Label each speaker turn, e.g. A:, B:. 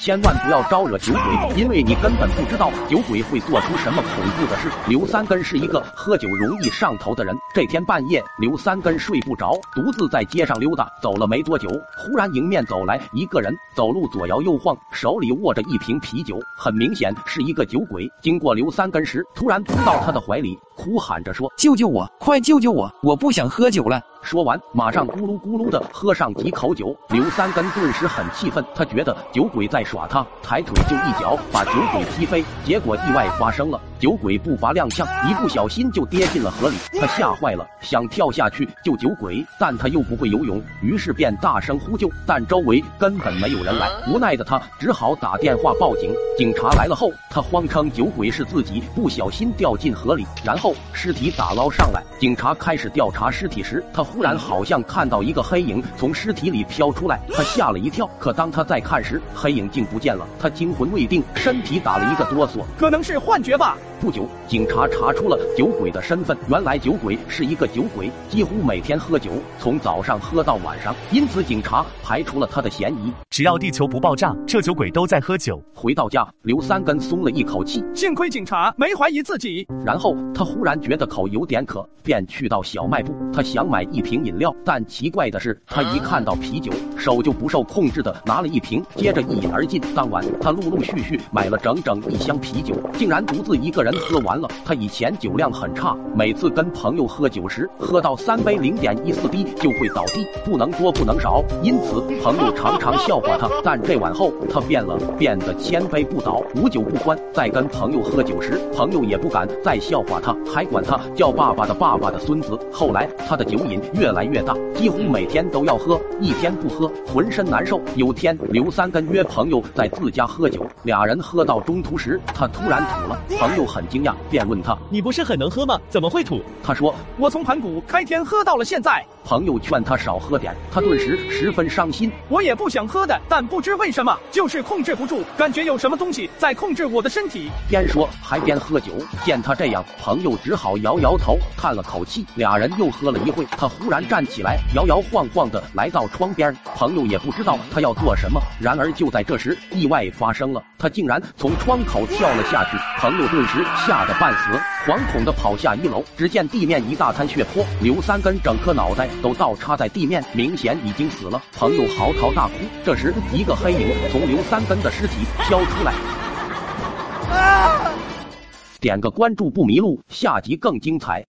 A: 千万不要招惹酒鬼，因为你根本不知道酒鬼会做出什么恐怖的事。刘三根是一个喝酒容易上头的人。这天半夜，刘三根睡不着，独自在街上溜达。走了没多久，忽然迎面走来一个人，走路左摇右晃，手里握着一瓶啤酒，很明显是一个酒鬼。经过刘三根时，突然扑到他的怀里，哭喊着说：“
B: 救救我，快救救我！我不想喝酒了。”
A: 说完，马上咕噜咕噜的喝上几口酒。刘三根顿时很气愤，他觉得酒鬼在耍他，抬腿就一脚把酒鬼踢飞。结果意外发生了，酒鬼步伐踉跄，一不小心就跌进了河里。他吓坏了，想跳下去救酒鬼，但他又不会游泳，于是便大声呼救，但周围根本没有人来。无奈的他只好打电话报警。警察来了后，他谎称酒鬼是自己不小心掉进河里，然后尸体打捞上来。警察开始调查尸体时，他。忽然好像看到一个黑影从尸体里飘出来，他吓了一跳。可当他再看时，黑影竟不见了。他惊魂未定，身体打了一个哆嗦，
C: 可能是幻觉吧。
A: 不久，警察查出了酒鬼的身份。原来酒鬼是一个酒鬼，几乎每天喝酒，从早上喝到晚上。因此，警察排除了他的嫌疑。
D: 只要地球不爆炸，这酒鬼都在喝酒。
A: 回到家，刘三根松了一口气，
C: 幸亏警察没怀疑自己。
A: 然后他忽然觉得口有点渴，便去到小卖部，他想买一瓶饮料。但奇怪的是，他一看到啤酒，手就不受控制的拿了一瓶，接着一饮而尽。当晚，他陆陆续续买了整整一箱啤酒，竟然独自一个人。喝完了，他以前酒量很差，每次跟朋友喝酒时，喝到三杯零点一四滴就会倒地，不能多不能少，因此朋友常常笑话他。但这晚后，他变了，变得千杯不倒，无酒不欢。在跟朋友喝酒时，朋友也不敢再笑话他，还管他叫爸爸的爸爸的孙子。后来，他的酒瘾越来越大，几乎每天都要喝，一天不喝浑身难受。有天，刘三根约朋友在自家喝酒，俩人喝到中途时，他突然吐了，朋友很。很惊讶，便问他：“
D: 你不是很能喝吗？怎么会吐？”
A: 他说：“
C: 我从盘古开天喝到了现在。”
A: 朋友劝他少喝点，他顿时十分伤心。
C: 我也不想喝但不知为什么就是控制不住，感觉有什么东西在控制我的身体。
A: 边说还边喝酒。见他这样，朋友只好摇摇头，叹了口气。俩人又喝了一会，他忽然站起来，摇摇晃晃的来到窗边。朋友也不知道他要做什么。然而就在这时，意外发生了，他竟然从窗口跳了下去。朋友顿时。吓得半死，惶恐的跑下一楼，只见地面一大滩血泊，刘三根整颗脑袋都倒插在地面，明显已经死了。朋友嚎啕大哭。这时，一个黑影从刘三根的尸体飘出来。点个关注不迷路，下集更精彩。